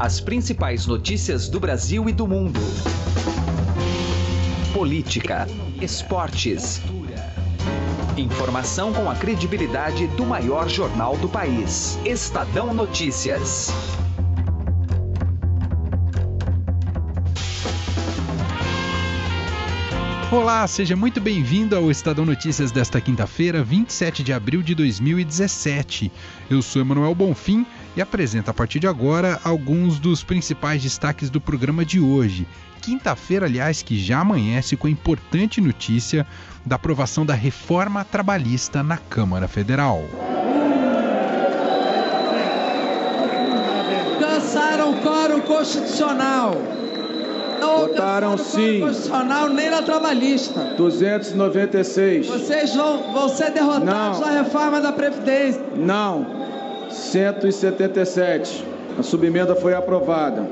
As principais notícias do Brasil e do mundo. Política, esportes. Informação com a credibilidade do maior jornal do país. Estadão Notícias. Olá, seja muito bem-vindo ao Estadão Notícias desta quinta-feira, 27 de abril de 2017. Eu sou Emanuel Bonfim e apresento a partir de agora alguns dos principais destaques do programa de hoje. Quinta-feira, aliás, que já amanhece com a importante notícia da aprovação da reforma trabalhista na Câmara Federal. Cansaram o quórum constitucional. Não Votaram sim. constitucional nem na trabalhista. 296. Vocês vão, vão ser derrotados Não. na reforma da Previdência. Não. 177. A subemenda foi aprovada.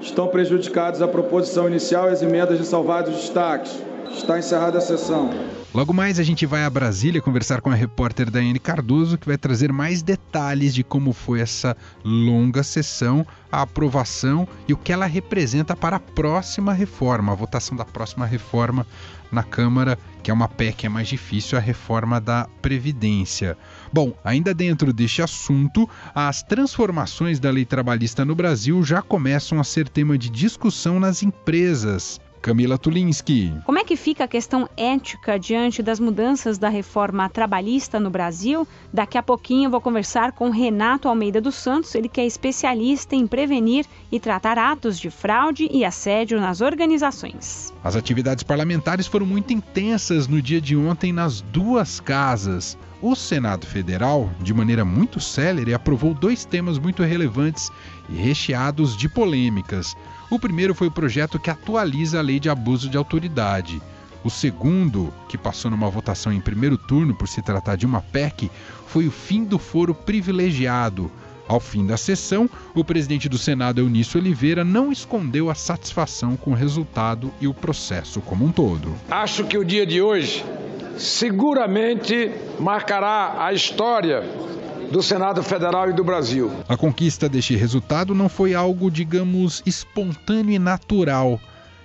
Estão prejudicados a proposição inicial e as emendas de salvados destaques. Está encerrada a sessão. Logo mais a gente vai a Brasília conversar com a repórter Daiane Cardoso, que vai trazer mais detalhes de como foi essa longa sessão, a aprovação e o que ela representa para a próxima reforma, a votação da próxima reforma na Câmara, que é uma PEC é mais difícil, a reforma da Previdência. Bom, ainda dentro deste assunto, as transformações da lei trabalhista no Brasil já começam a ser tema de discussão nas empresas. Camila Tulinski. Como é que fica a questão ética diante das mudanças da reforma trabalhista no Brasil? Daqui a pouquinho eu vou conversar com Renato Almeida dos Santos, ele que é especialista em prevenir e tratar atos de fraude e assédio nas organizações. As atividades parlamentares foram muito intensas no dia de ontem nas duas casas. O Senado Federal, de maneira muito célere, aprovou dois temas muito relevantes e recheados de polêmicas. O primeiro foi o projeto que atualiza a lei de abuso de autoridade. O segundo, que passou numa votação em primeiro turno por se tratar de uma PEC, foi o fim do foro privilegiado. Ao fim da sessão, o presidente do Senado, Eunício Oliveira, não escondeu a satisfação com o resultado e o processo como um todo. Acho que o dia de hoje seguramente marcará a história do Senado Federal e do Brasil. A conquista deste resultado não foi algo, digamos, espontâneo e natural,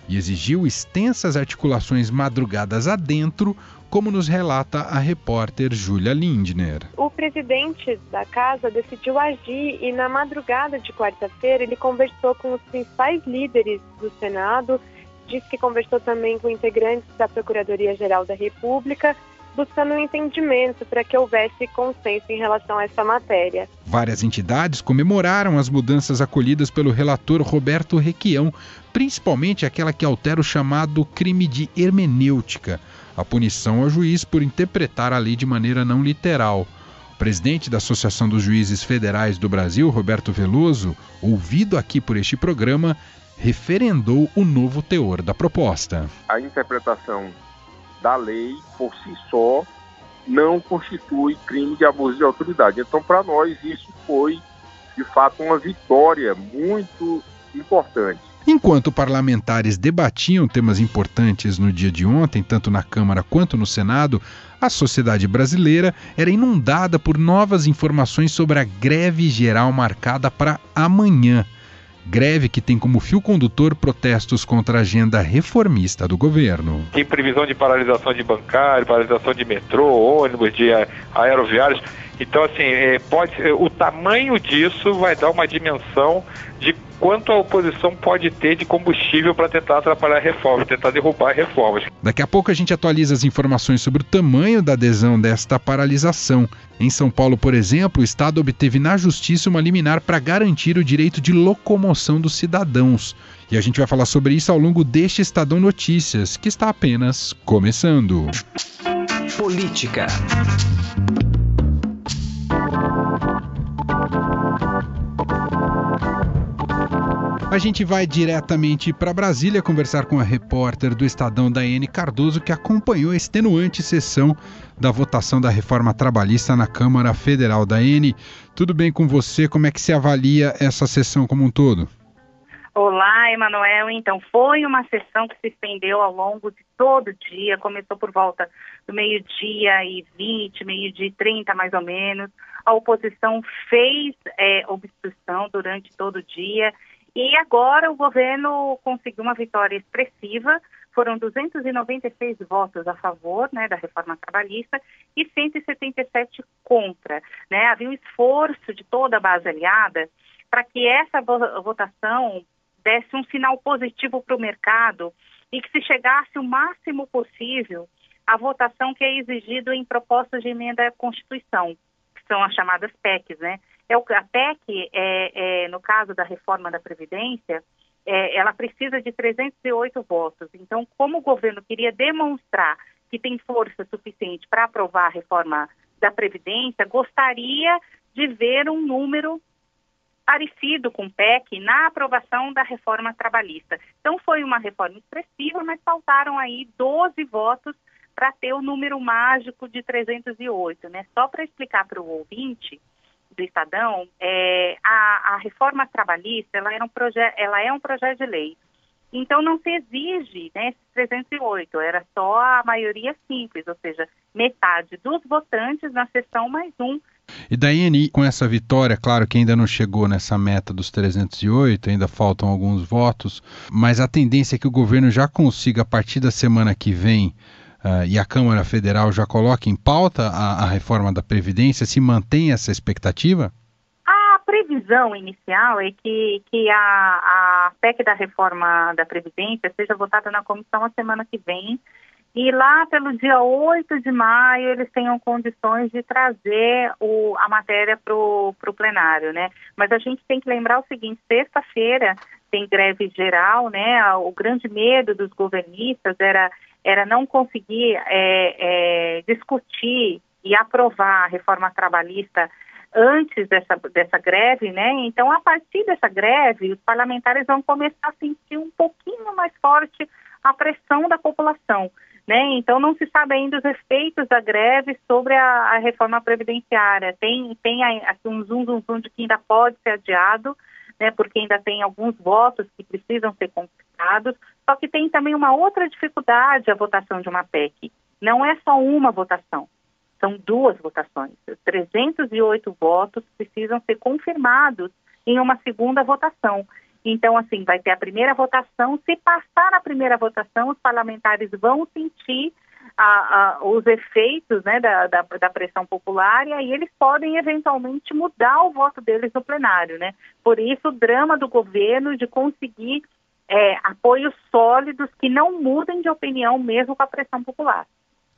e exigiu extensas articulações madrugadas adentro, como nos relata a repórter Júlia Lindner. O presidente da casa decidiu agir e na madrugada de quarta-feira ele conversou com os principais líderes do Senado, disse que conversou também com integrantes da Procuradoria-Geral da República, buscando um entendimento para que houvesse consenso em relação a essa matéria. Várias entidades comemoraram as mudanças acolhidas pelo relator Roberto Requião, principalmente aquela que altera o chamado crime de hermenêutica, a punição ao juiz por interpretar a lei de maneira não literal. O presidente da Associação dos Juízes Federais do Brasil, Roberto Veloso, ouvido aqui por este programa, referendou o novo teor da proposta. A interpretação da lei por si só não constitui crime de abuso de autoridade. Então, para nós, isso foi de fato uma vitória muito importante. Enquanto parlamentares debatiam temas importantes no dia de ontem, tanto na Câmara quanto no Senado, a sociedade brasileira era inundada por novas informações sobre a greve geral marcada para amanhã. Greve que tem como fio condutor protestos contra a agenda reformista do governo. Tem previsão de paralisação de bancário, paralisação de metrô, ônibus, de aeroviários. Então, assim, é, pode, o tamanho disso vai dar uma dimensão de quanto a oposição pode ter de combustível para tentar atrapalhar a reforma, tentar derrubar reformas. Daqui a pouco a gente atualiza as informações sobre o tamanho da adesão desta paralisação. Em São Paulo, por exemplo, o Estado obteve na Justiça uma liminar para garantir o direito de locomoção dos cidadãos. E a gente vai falar sobre isso ao longo deste Estadão Notícias, que está apenas começando. Política. A gente vai diretamente para Brasília conversar com a repórter do Estadão, Daiane Cardoso, que acompanhou a extenuante sessão da votação da reforma trabalhista na Câmara Federal. Daiane, tudo bem com você? Como é que se avalia essa sessão como um todo? Olá, Emanuel. Então, foi uma sessão que se estendeu ao longo de todo o dia, começou por volta do meio-dia e 20, meio-dia e 30 mais ou menos. a oposição fez é, obstrução durante todo o dia e agora o governo conseguiu uma vitória expressiva. Foram 296 votos a favor né, da reforma trabalhista e 177 contra. Né? Havia um esforço de toda a base aliada para que essa votação desse um sinal positivo para o mercado e que se chegasse o máximo possível à votação que é exigido em propostas de emenda à Constituição, que são as chamadas PECs, né? É a PEC, é, é, no caso da reforma da Previdência, é, ela precisa de 308 votos. Então, como o governo queria demonstrar que tem força suficiente para aprovar a reforma da Previdência, gostaria de ver um número parecido com o PEC na aprovação da reforma trabalhista. Então, foi uma reforma expressiva, mas faltaram aí 12 votos para ter o número mágico de 308. Né? Só para explicar para o ouvinte, do Estadão, é, a, a, reforma trabalhista ela, era um ela é um projeto de lei. Então não se exige né, esses 308, era só a maioria simples, ou seja, metade dos votantes na sessão mais um. E Daiane, com essa vitória, claro que ainda não chegou nessa meta dos 308, ainda faltam alguns votos, mas a tendência é que o governo já consiga, a partir da semana que vem, uh, e a Câmara Federal já coloca em pauta a, a reforma da Previdência? Se mantém essa expectativa? A previsão inicial é que, que a, a PEC da reforma da Previdência seja votada na comissão a semana que vem. E lá pelo dia 8 de maio eles tenham condições de trazer o, a matéria para o plenário, né? Mas a gente tem que lembrar o seguinte, sexta-feira tem greve geral, né? O grande medo dos governistas era era não conseguir é, é, discutir e aprovar a reforma trabalhista antes dessa, dessa greve, né? Então, a partir dessa greve, os parlamentares vão começar a sentir um pouquinho mais forte a pressão da população, né? Então, não se sabe ainda os efeitos da greve sobre a, a reforma previdenciária. Tem, tem aqui um zoom, zoom, zoom de que ainda pode ser adiado, né? Porque ainda tem alguns votos que precisam ser conquistados, só que tem também uma outra dificuldade a votação de uma PEC. Não é só uma votação, são duas votações. 308 votos precisam ser confirmados em uma segunda votação. Então, assim, vai ter a primeira votação. Se passar na primeira votação, os parlamentares vão sentir a, a, os efeitos né, da, da, da, pressão popular e aí eles podem eventualmente mudar o voto deles no plenário. Né? Por isso, o drama do governo de conseguir é, apoios sólidos que não mudem de opinião mesmo com a pressão popular.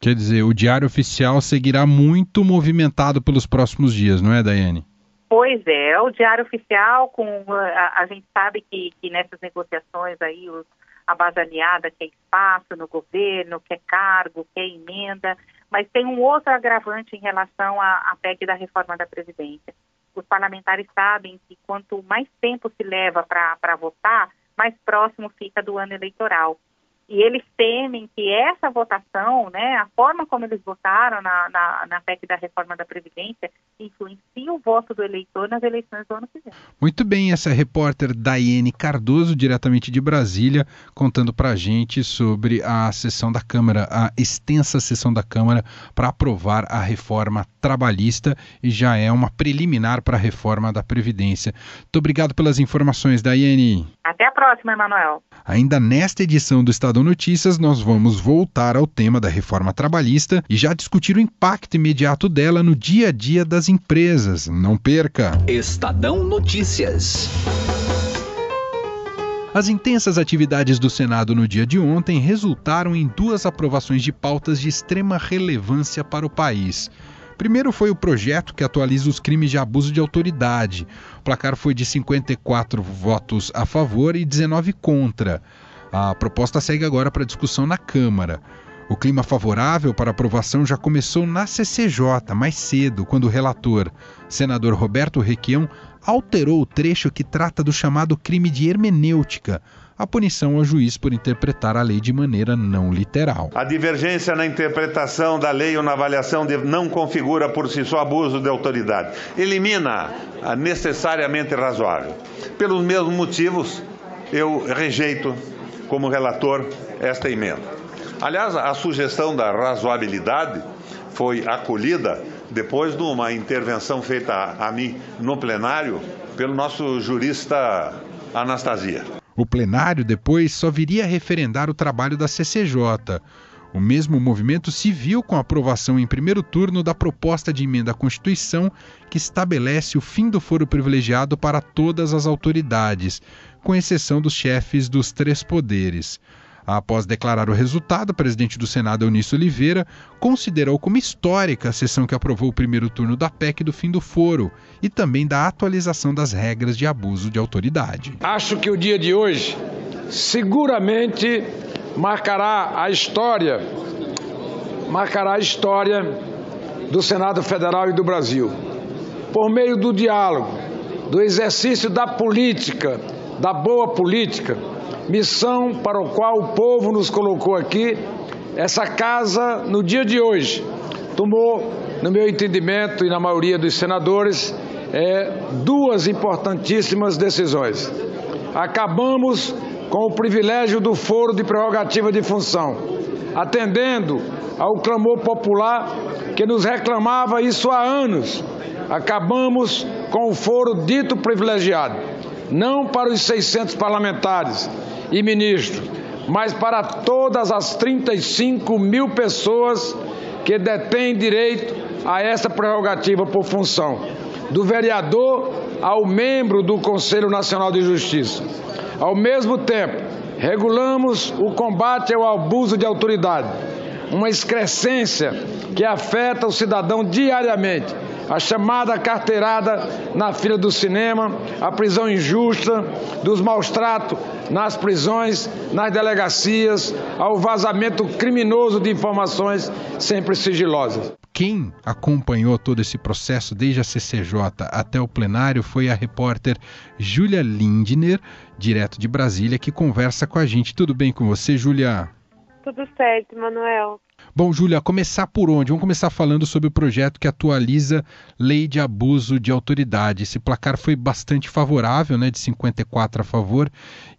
Quer dizer, o Diário Oficial seguirá muito movimentado pelos próximos dias, não é, Daiane? Pois é, o Diário Oficial, com a, a gente sabe que, que, nessas negociações aí os, a base aliada quer espaço no governo, quer cargo, quer emenda, mas tem um outro agravante em relação à, à PEC da reforma da Previdência. Os parlamentares sabem que quanto mais tempo se leva para votar, mais próximo fica do ano eleitoral. E eles temem que essa votação, né, a forma como eles votaram na, na, na PEC da reforma da Previdência, influencie o voto do eleitor nas eleições do ano que vem. Muito bem, essa é a repórter Daiane Cardoso, diretamente de Brasília, contando para a gente sobre a sessão da Câmara, a extensa sessão da Câmara para aprovar a reforma trabalhista e já é uma preliminar para a reforma da Previdência. Muito obrigado pelas informações, Daiane. Até a próxima, Emanuel. Ainda nesta edição do Estadão Notícias, nós vamos voltar ao tema da reforma trabalhista e já discutir o impacto imediato dela no dia a dia das empresas. Não perca! Estadão Notícias. As intensas atividades do Senado no dia de ontem resultaram em duas aprovações de pautas de extrema relevância para o país. Primeiro foi o projeto que atualiza os crimes de abuso de autoridade. O placar foi de 54 votos a favor e 19 contra. A proposta segue agora para discussão na Câmara. O clima favorável para aprovação já começou na CCJ mais cedo, quando o relator, senador Roberto Requião, alterou o trecho que trata do chamado crime de hermenêutica, a punição ao juiz por interpretar a lei de maneira não literal. A divergência na interpretação da lei ou na avaliação de, não configura por si só abuso de autoridade. Elimina a necessariamente razoável. Pelos mesmos motivos, eu rejeito, como relator, esta emenda. Aliás, a sugestão da razoabilidade foi acolhida depois de uma intervenção feita a, mim no plenário pelo nosso jurista Anastasia. O plenário depois só viria a referendar o trabalho da CCJ. O mesmo movimento se viu com a aprovação em primeiro turno da proposta de emenda à Constituição que estabelece o fim do foro privilegiado para todas as autoridades, com exceção dos chefes dos três poderes. Após declarar o resultado, o presidente do Senado, Eunício Oliveira, considerou como histórica a sessão que aprovou o primeiro turno da PEC do fim do foro e também da atualização das regras de abuso de autoridade. Acho que o dia de hoje seguramente marcará a história, marcará a história do Senado Federal e do Brasil. Por meio do diálogo, do exercício da política, da boa política, missão para o qual o povo nos colocou aqui, essa casa, no dia de hoje, tomou, no meu entendimento e na maioria dos senadores, é, duas importantíssimas decisões. Acabamos com o privilégio do foro de prerrogativa de função, atendendo ao clamor popular que nos reclamava isso há anos. Acabamos com o foro dito privilegiado, não para os 600 parlamentares e ministros, mas para todas as 35 mil pessoas que detêm direito a essa prerrogativa por função, do vereador ao membro do Conselho Nacional de Justiça. Ao mesmo tempo, regulamos o combate ao abuso de autoridade, uma excrescência que afeta o cidadão diariamente. A chamada carteirada na fila do cinema, a prisão injusta, dos maus tratos nas prisões, nas delegacias, ao vazamento criminoso de informações sempre sigilosas. Quem acompanhou todo esse processo desde a CCJ até o plenário foi a repórter Júlia Lindner, direto de Brasília, que conversa com a gente. Tudo bem com você, Júlia? Tudo certo, Manuel. Bom, Júlia, começar por onde? Vamos começar falando sobre o projeto que atualiza Lei de Abuso de Autoridade. Esse placar foi bastante favorável, né, de 54 a favor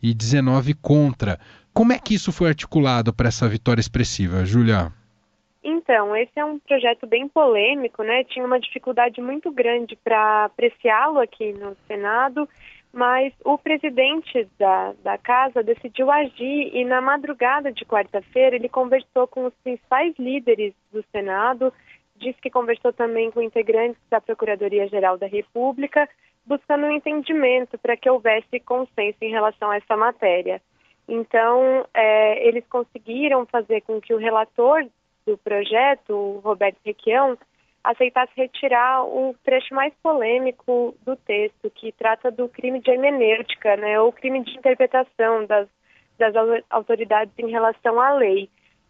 e 19 contra. Como é que isso foi articulado para essa vitória expressiva, Júlia? Então, esse é um projeto bem polêmico, né? Tinha uma dificuldade muito grande para apreciá-lo aqui no Senado, mas o presidente da, da casa decidiu agir e na madrugada de quarta-feira ele conversou com os principais líderes do Senado, disse que conversou também com integrantes da Procuradoria-Geral da República, buscando um entendimento para que houvesse consenso em relação a essa matéria. Então, é, eles conseguiram fazer com que o relator do projeto, o Roberto Requião, aceitasse retirar o trecho mais polêmico do texto, que trata do crime de hermenêutica, né, ou crime de interpretação das, das autoridades em relação à lei.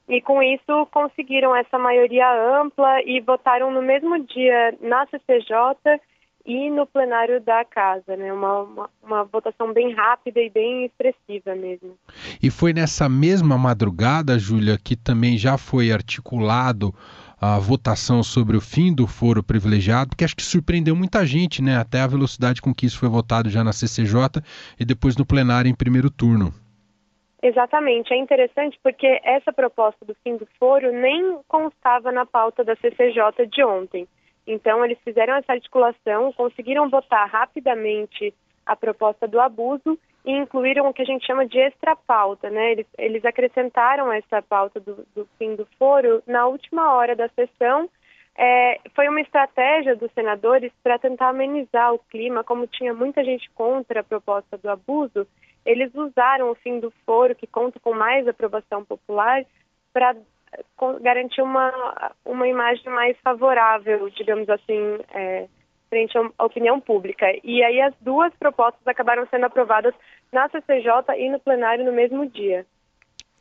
E com isso conseguiram essa maioria ampla e votaram no mesmo dia na CCJ e no plenário da casa, né? Uma, uma, uma, votação bem rápida e bem expressiva mesmo. E foi nessa mesma madrugada, Júlia, que também já foi articulado a votação sobre o fim do foro privilegiado, que acho que surpreendeu muita gente, né? Até a velocidade com que isso foi votado já na CCJ e depois no plenário em primeiro turno. Exatamente, é interessante porque essa proposta do fim do foro nem constava na pauta da CCJ de ontem. Então, eles fizeram essa articulação, conseguiram votar rapidamente a proposta do abuso e incluíram o que a gente chama de extra pauta, né? Eles, eles acrescentaram essa pauta do, do, fim do foro na última hora da sessão. É, foi uma estratégia dos senadores para tentar amenizar o clima, como tinha muita gente contra a proposta do abuso, eles usaram o fim do foro, que conta com mais aprovação popular, para garantir uma, uma imagem mais favorável, digamos assim, é, frente à opinião pública. E aí as duas propostas acabaram sendo aprovadas na CCJ e no plenário no mesmo dia.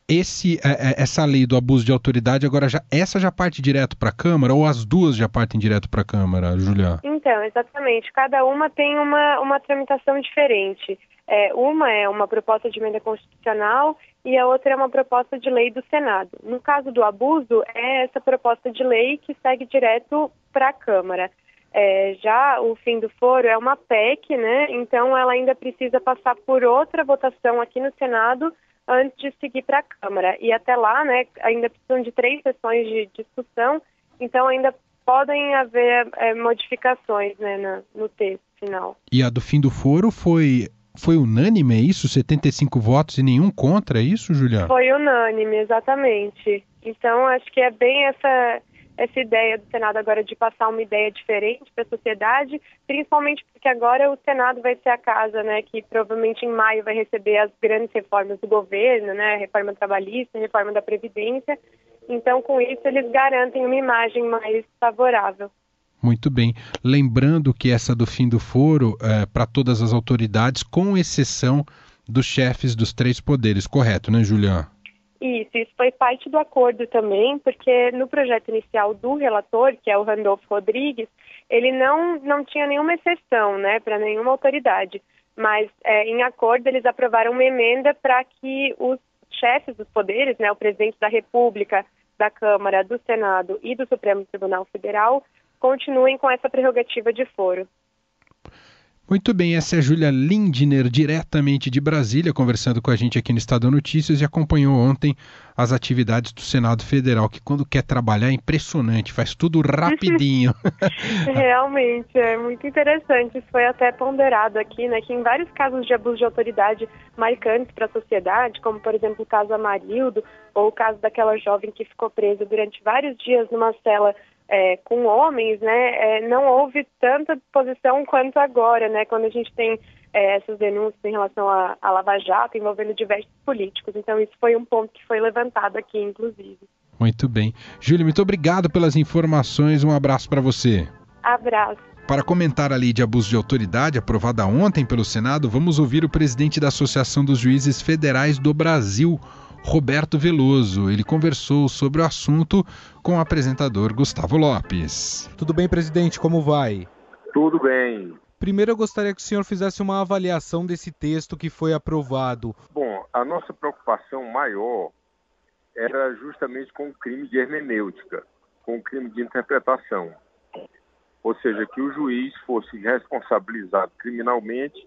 Esse, é, é, essa lei do abuso de autoridade agora já essa já parte direto para a Câmara ou as duas já partem direto para a Câmara, Juliana? Então, exatamente. Cada uma tem uma, uma tramitação diferente. É, uma é uma proposta de emenda constitucional e a outra é uma proposta de lei do Senado. No caso do abuso, é essa proposta de lei que segue direto para a Câmara. É, já o fim do foro é uma PEC, né? Então ela ainda precisa passar por outra votação aqui no Senado antes de seguir para a Câmara. E até lá, né, ainda precisam de três sessões de discussão, então ainda podem haver é, modificações né, no, no texto final. E a do fim do foro foi foi unânime, é isso? 75 votos e nenhum contra, é isso, Juliana? Foi unânime, exatamente. Então, acho que é bem essa, essa ideia do Senado agora de passar uma ideia diferente para a sociedade, principalmente porque agora o Senado vai ser a casa, né, que provavelmente em maio vai receber as grandes reformas do governo, né, reforma trabalhista, reforma da Previdência. Então, com isso, eles garantem uma imagem mais favorável. Muito bem. Lembrando que essa do fim do foro é para todas as autoridades, com exceção dos chefes dos três poderes, correto, né, Juliana? Isso, isso foi parte do acordo também, porque no projeto inicial do relator, que é o Randolfo Rodrigues, ele não, não tinha nenhuma exceção né, para nenhuma autoridade. Mas é, em acordo eles aprovaram uma emenda para que os chefes dos poderes, né, o presidente da República, da Câmara, do Senado e do Supremo Tribunal Federal, continuem com essa prerrogativa de foro. Muito bem, essa é a Júlia Lindner, diretamente de Brasília, conversando com a gente aqui no Estado Notícias e acompanhou ontem as atividades do Senado Federal, que quando quer trabalhar é impressionante, faz tudo rapidinho. Realmente, é muito interessante. Foi até ponderado aqui, né, que em vários casos de abuso de autoridade marcantes para a sociedade, como por exemplo o caso Amarildo, ou o caso daquela jovem que ficou presa durante vários dias numa cela é, com homens, né, é, não houve tanta disposição quanto agora, né, quando a gente tem é, essas denúncias em relação à Lava Jato envolvendo diversos políticos. Então, isso foi um ponto que foi levantado aqui, inclusive. Muito bem. Júlia, muito obrigado pelas informações. Um abraço para você. Abraço. Para comentar a lei de abuso de autoridade aprovada ontem pelo Senado, vamos ouvir o presidente da Associação dos Juízes Federais do Brasil, Roberto Veloso. Ele conversou sobre o assunto com o apresentador Gustavo Lopes. Tudo bem, presidente? Como vai? Tudo bem. Primeiro, eu gostaria que o senhor fizesse uma avaliação desse texto que foi aprovado. Bom, a nossa preocupação maior era justamente com o crime de hermenêutica, com o crime de interpretação. Ou seja, que o juiz fosse responsabilizado criminalmente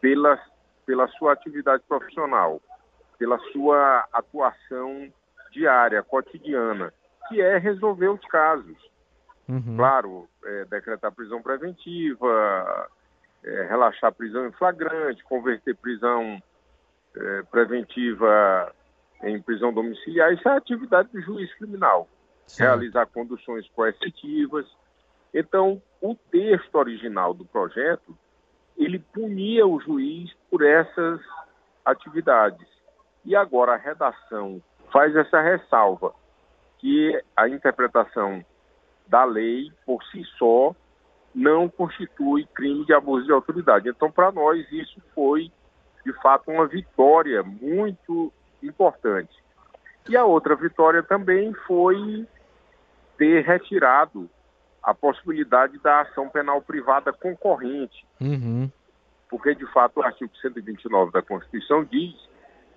pela, pela sua atividade profissional pela sua atuação diária, cotidiana, que é resolver os casos. Uhum. Claro, é, decretar prisão preventiva, é, relaxar prisão em flagrante, converter prisão é, preventiva em prisão domiciliar, isso é atividade do juiz criminal. Sim. Realizar conduções coercitivas. Então, o texto original do projeto, ele punia o juiz por essas atividades. E agora a redação faz essa ressalva, que a interpretação da lei, por si só, não constitui crime de abuso de autoridade. Então, para nós, isso foi, de fato, uma vitória muito importante. E a outra vitória também foi ter retirado a possibilidade da ação penal privada concorrente. Uhum. Porque, de fato, o artigo 129 da Constituição diz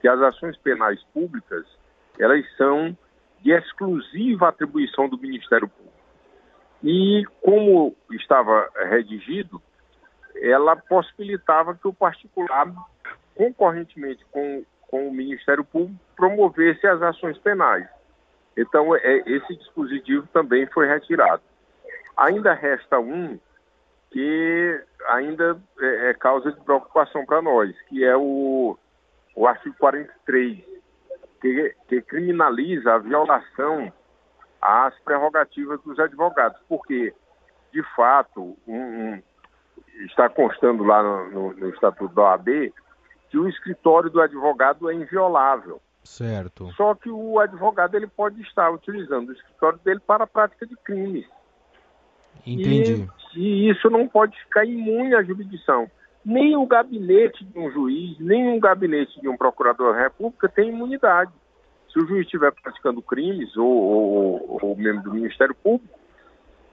que as ações penais públicas elas são de exclusiva atribuição do Ministério Público. E como estava redigido, ela possibilitava que o particular, concorrentemente com, com o Ministério Público, promovesse as ações penais. Então, é, esse dispositivo também foi retirado. Ainda resta um que ainda é, é causa de preocupação para nós, que é o o artigo 43, que, que criminaliza a violação às prerrogativas dos advogados, porque, de fato, um, um, está constando lá no, no, no Estatuto da OAB que o escritório do advogado é inviolável. Certo. Só que o advogado ele pode estar utilizando o escritório dele para a prática de crimes. Entendi. E, e isso não pode ficar imune à jurisdição nem o gabinete de um juiz, nem o gabinete de um procurador da República tem imunidade. Se o juiz estiver praticando crimes ou, ou, ou membro do Ministério Público,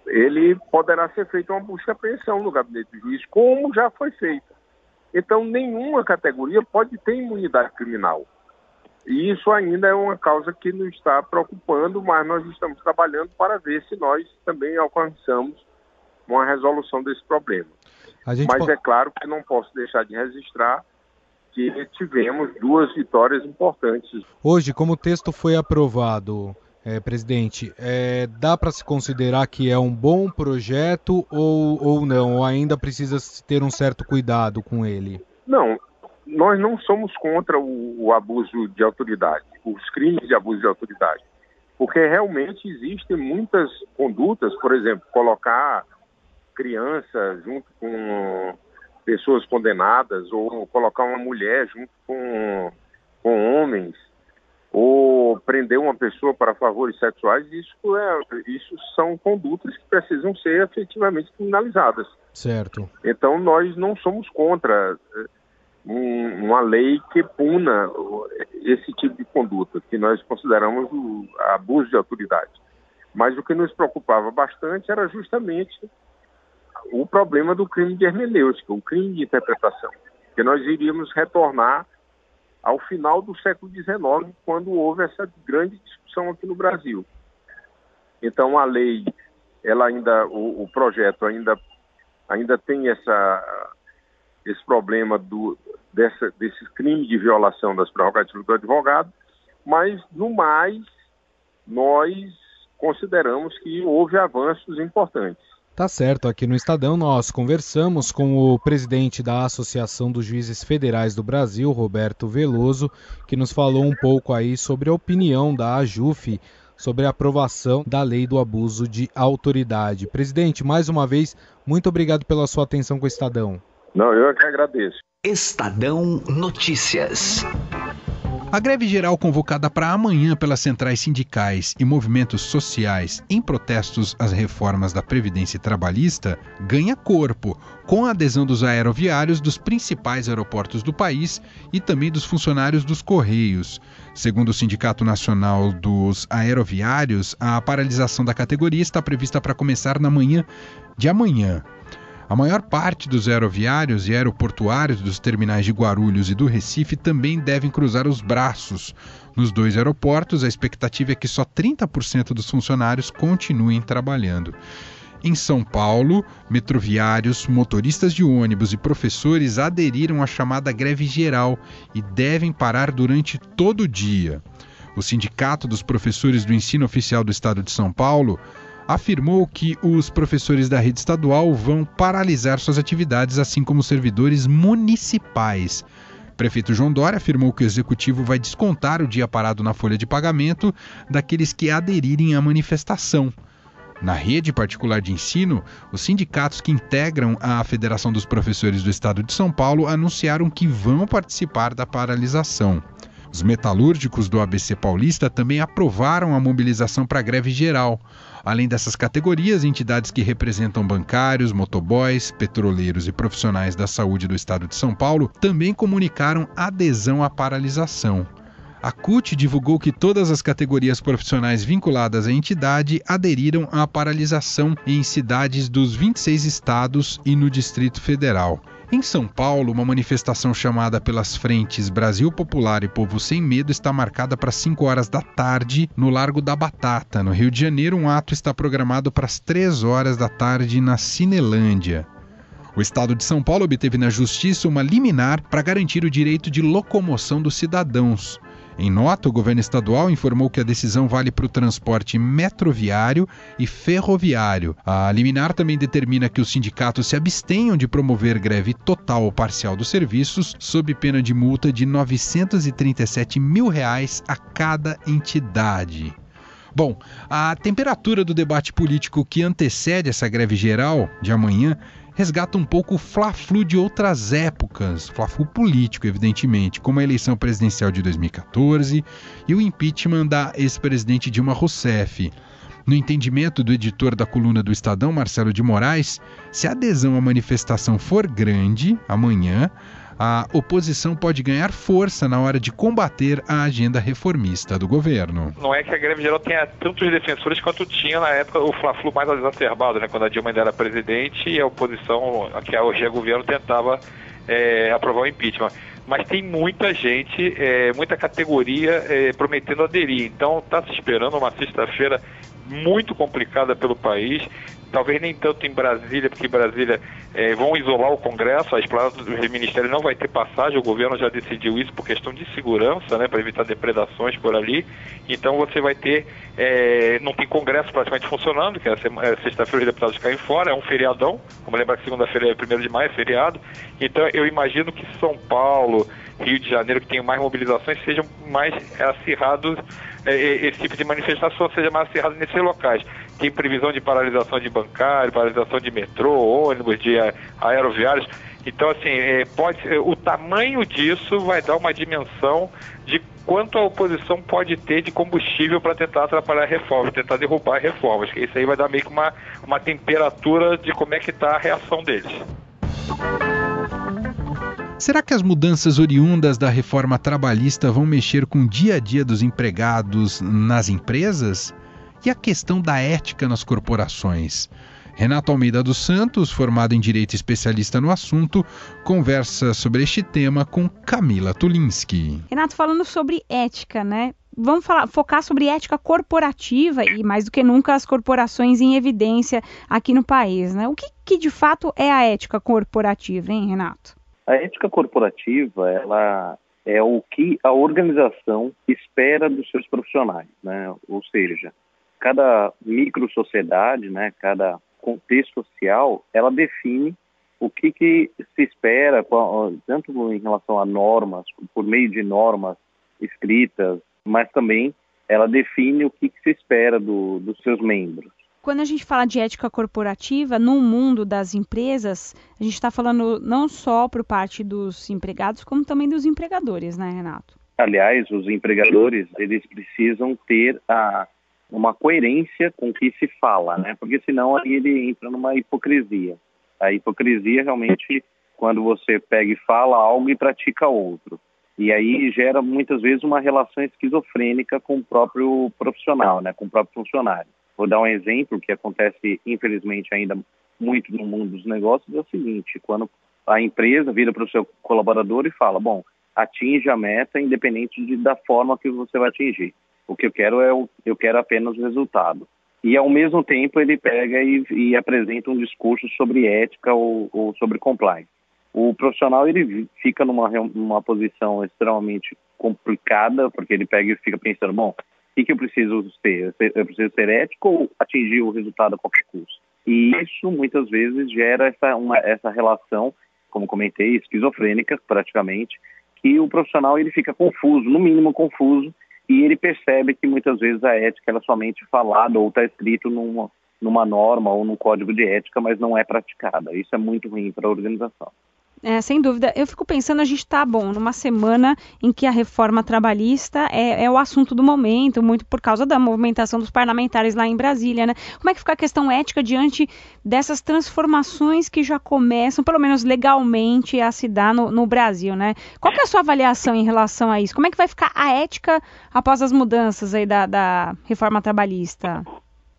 ele poderá ser feita uma busca e apreensão no gabinete do juiz, como já foi feita. Então, nenhuma categoria pode ter imunidade criminal. E isso ainda é uma causa que nos está preocupando, mas nós estamos trabalhando para ver se nós também alcançamos uma resolução desse problema. Mas pode... é claro que não posso deixar de registrar que tivemos duas vitórias importantes. Hoje, como o texto foi aprovado, é, presidente, é, dá para se considerar que é um bom projeto ou, ou não? Ou ainda precisa ter um certo cuidado com ele? Não, nós não somos contra o, o abuso de autoridade, os crimes de abuso de autoridade, porque realmente existem muitas condutas, por exemplo, colocar crianças junto com pessoas condenadas ou colocar uma mulher junto com, com homens ou prender uma pessoa para favores sexuais, isso, é, isso são condutas que precisam ser efetivamente criminalizadas. Certo. Então nós não somos contra eh, um, uma lei que puna esse tipo de conduta, que nós consideramos o abuso de autoridade. Mas o que nos preocupava bastante era justamente o problema do crime de hermenêutica, o crime de interpretação, que nós iríamos retornar ao final do século XIX, quando houve essa grande discussão aqui no Brasil. Então a lei, ela ainda, o, o projeto ainda, ainda tem essa, esse problema do, dessa, desse crime de violação das prerrogativas do advogado, mas no mais nós consideramos que houve avanços importantes. Tá certo, aqui no Estadão nós conversamos com o presidente da Associação dos Juízes Federais do Brasil, Roberto Veloso, que nos falou um pouco aí sobre a opinião da AJUF sobre a aprovação da lei do abuso de autoridade. Presidente, mais uma vez, muito obrigado pela sua atenção com o Estadão. Não, eu é que agradeço. Estadão Notícias. A greve geral convocada para amanhã pelas centrais sindicais e movimentos sociais em protestos às reformas da Previdência Trabalhista ganha corpo, com a adesão dos aeroviários dos principais aeroportos do país e também dos funcionários dos Correios. Segundo o Sindicato Nacional dos Aeroviários, a paralisação da categoria está prevista para começar na manhã de amanhã. A maior parte dos aeroviários e aeroportuários dos terminais de Guarulhos e do Recife também devem cruzar os braços. Nos dois aeroportos, a expectativa é que só 30% dos funcionários continuem trabalhando. Em São Paulo, metroviários, motoristas de ônibus e professores aderiram à chamada greve geral e devem parar durante todo o dia. O Sindicato dos Professores do Ensino Oficial do Estado de São Paulo afirmou que os professores da rede estadual vão paralisar suas atividades, assim como servidores municipais. Prefeito João Dória afirmou que o executivo vai descontar o dia parado na folha de pagamento daqueles que aderirem à manifestação. Na rede particular de ensino, os sindicatos que integram a Federação dos Professores do Estado de São Paulo anunciaram que vão participar da paralisação. Os metalúrgicos do ABC Paulista também aprovaram a mobilização para greve geral. Além dessas categorias, entidades que representam bancários, motoboys, petroleiros e profissionais da saúde do estado de São Paulo também comunicaram adesão à paralisação. A CUT divulgou que todas as categorias profissionais vinculadas à entidade aderiram à paralisação em cidades dos 26 estados e no Distrito Federal. Em São Paulo, uma manifestação chamada pelas frentes Brasil Popular e Povo Sem Medo está marcada para 5 horas da tarde no Largo da Batata. No Rio de Janeiro, um ato está programado para as 3 horas da tarde na Cinelândia. O Estado de São Paulo obteve na Justiça uma liminar para garantir o direito de locomoção dos cidadãos. Em nota, o governo estadual informou que a decisão vale para o transporte metroviário e ferroviário. A liminar também determina que os sindicatos se abstenham de promover greve total ou parcial dos serviços, sob pena de multa de 937 mil reais a cada entidade. Bom, a temperatura do debate político que antecede essa greve geral de amanhã resgata um pouco o fla-flu de outras épocas, fla-flu político, evidentemente, como a eleição presidencial de 2014 e o impeachment da ex-presidente Dilma Rousseff. No entendimento do editor da coluna do Estadão, Marcelo de Moraes, se a adesão à manifestação for grande amanhã, a oposição pode ganhar força na hora de combater a agenda reformista do governo. Não é que a greve geral tenha tantos defensores quanto tinha na época o Fla-Flu mais exacerbado, né, quando a Dilma ainda era presidente e a oposição, que hoje é governo, tentava é, aprovar o impeachment. mas tem muita gente, é, muita categoria é, prometendo aderir. Então está se esperando uma sexta-feira muito complicada pelo país. Talvez nem tanto em Brasília, porque Brasília é, vão isolar o Congresso, a esplanada do Ministério não vai ter passagem, o governo já decidiu isso por questão de segurança, né, para evitar depredações por ali. Então você vai ter, é, não tem Congresso praticamente funcionando, que é, é sexta-feira os deputados caem fora, é um feriadão, vamos lembrar que segunda-feira é 1 de maio, é feriado. Então eu imagino que São Paulo, Rio de Janeiro, que tem mais mobilizações, sejam mais acirrados, é, esse tipo de manifestação seja mais acirrado nesses locais tem previsão de paralisação de bancário, paralisação de metrô, ônibus, de aeroviários. Então, assim, é, pode, o tamanho disso vai dar uma dimensão de quanto a oposição pode ter de combustível para tentar atrapalhar a reforma, tentar derrubar reformas. Isso aí vai dar meio que uma, uma temperatura de como é que está a reação deles. Será que as mudanças oriundas da reforma trabalhista vão mexer com o dia a dia dos empregados nas empresas? e a questão da ética nas corporações. Renato Almeida dos Santos, formado em Direito especialista no assunto, conversa sobre este tema com Camila Tulinski. Renato, falando sobre ética, né? Vamos falar, focar sobre ética corporativa e, mais do que nunca, as corporações em evidência aqui no país, né? O que, que de fato é a ética corporativa, hein, Renato? A ética corporativa, ela é o que a organização espera dos seus profissionais, né? Ou seja, cada micro sociedade, né, cada contexto social, ela define o que, que se espera, tanto em relação a normas, por meio de normas escritas, mas também ela define o que, que se espera do, dos seus membros. Quando a gente fala de ética corporativa, no mundo das empresas, a gente está falando não só por parte dos empregados, como também dos empregadores, né, Renato? Aliás, os empregadores, eles precisam ter a uma coerência com o que se fala, né? Porque senão aí ele entra numa hipocrisia. A hipocrisia realmente quando você pega e fala algo e pratica outro. E aí gera muitas vezes uma relação esquizofrênica com o próprio profissional, né, com o próprio funcionário. Vou dar um exemplo que acontece infelizmente ainda muito no mundo dos negócios é o seguinte: quando a empresa vira para o seu colaborador e fala, bom, atinge a meta independente de, da forma que você vai atingir. O que eu quero é o, eu quero apenas o resultado. E ao mesmo tempo ele pega e, e apresenta um discurso sobre ética ou, ou, sobre compliance. O profissional ele fica numa, numa posição extremamente complicada porque ele pega e fica pensando, bom, que, que eu preciso ser? Eu preciso ser ético ou atingir o resultado a qualquer custo? E isso muitas vezes gera essa, uma, essa relação, como comentei, esquizofrênica praticamente, que o profissional ele fica confuso, no mínimo confuso, e ele percebe que muitas vezes a ética ela é somente falada ou está escrito numa, numa norma ou num código de ética, mas não é praticada. Isso é muito ruim para a organização. É, sem dúvida. Eu fico pensando, a gente está, bom, numa semana em que a reforma trabalhista é, é, o assunto do momento, muito por causa da movimentação dos parlamentares lá em Brasília, né? Como é que fica a questão ética diante dessas transformações que já começam, pelo menos legalmente, a se dar no, no Brasil, né? Qual é a sua avaliação em relação a isso? Como é que vai ficar a ética após as mudanças aí da, da reforma trabalhista?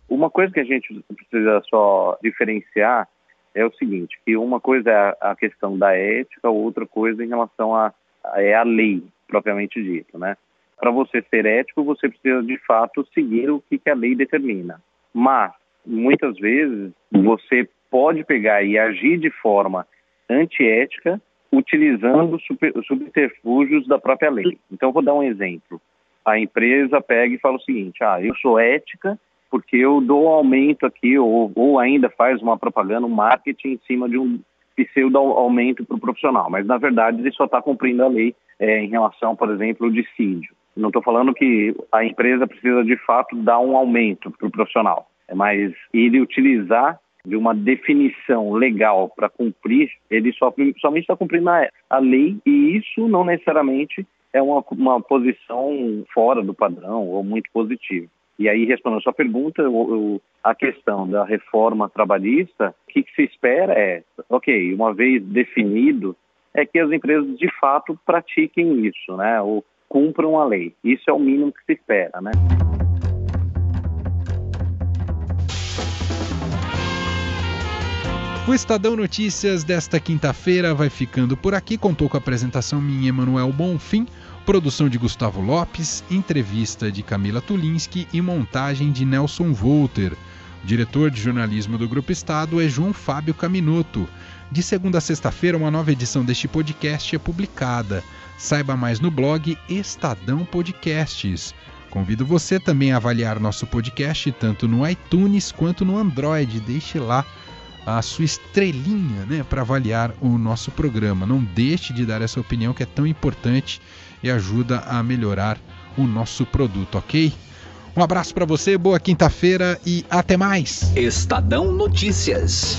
Uma coisa que a gente precisa só diferenciar é o seguinte, que uma coisa é a questão da ética, outra coisa em relação a, a é a lei propriamente dita, né? Para você ser ético, você precisa de fato seguir o que, que a lei determina. Mas muitas vezes você pode pegar e agir de forma antiética utilizando super, subterfúgios da própria lei. Então vou dar um exemplo. A empresa pega e fala o seguinte: ah, eu sou ética porque eu dou um aumento aqui, ou, ou ainda faz uma propaganda, um marketing em cima de um pseudo aumento para o profissional, mas na verdade ele só está cumprindo a lei é, em relação, por exemplo, ao dissídio. Não estou falando que a empresa precisa de fato dar um aumento para o profissional, é mas ele utilizar de uma definição legal para cumprir, ele só, somente está cumprindo a, a, lei e isso não necessariamente é uma, uma posição fora do padrão ou muito positiva. E aí, respondendo a sua pergunta, a questão da reforma trabalhista, o que, que se espera é, ok, uma vez definido, é que as empresas de fato pratiquem isso, né? Ou cumpram a lei. Isso é o mínimo que se espera, né? O Estadão Notícias desta quinta-feira vai ficando por aqui. Contou com a apresentação minha, Emanuel Bonfim, produção de Gustavo Lopes, entrevista de Camila Tulinski e montagem de Nelson Volter. Diretor de jornalismo do Grupo Estado é João Fábio Caminoto. De segunda a sexta-feira, uma nova edição deste podcast é publicada. Saiba mais no blog Estadão Podcasts. Convido você também a avaliar nosso podcast tanto no iTunes quanto no Android. Deixe lá a sua estrelinha né, para avaliar o nosso programa. Não deixe de dar essa opinião que é tão importante e ajuda a melhorar o nosso produto, ok? Um abraço para você, boa quinta-feira e até mais. Estadão Notícias.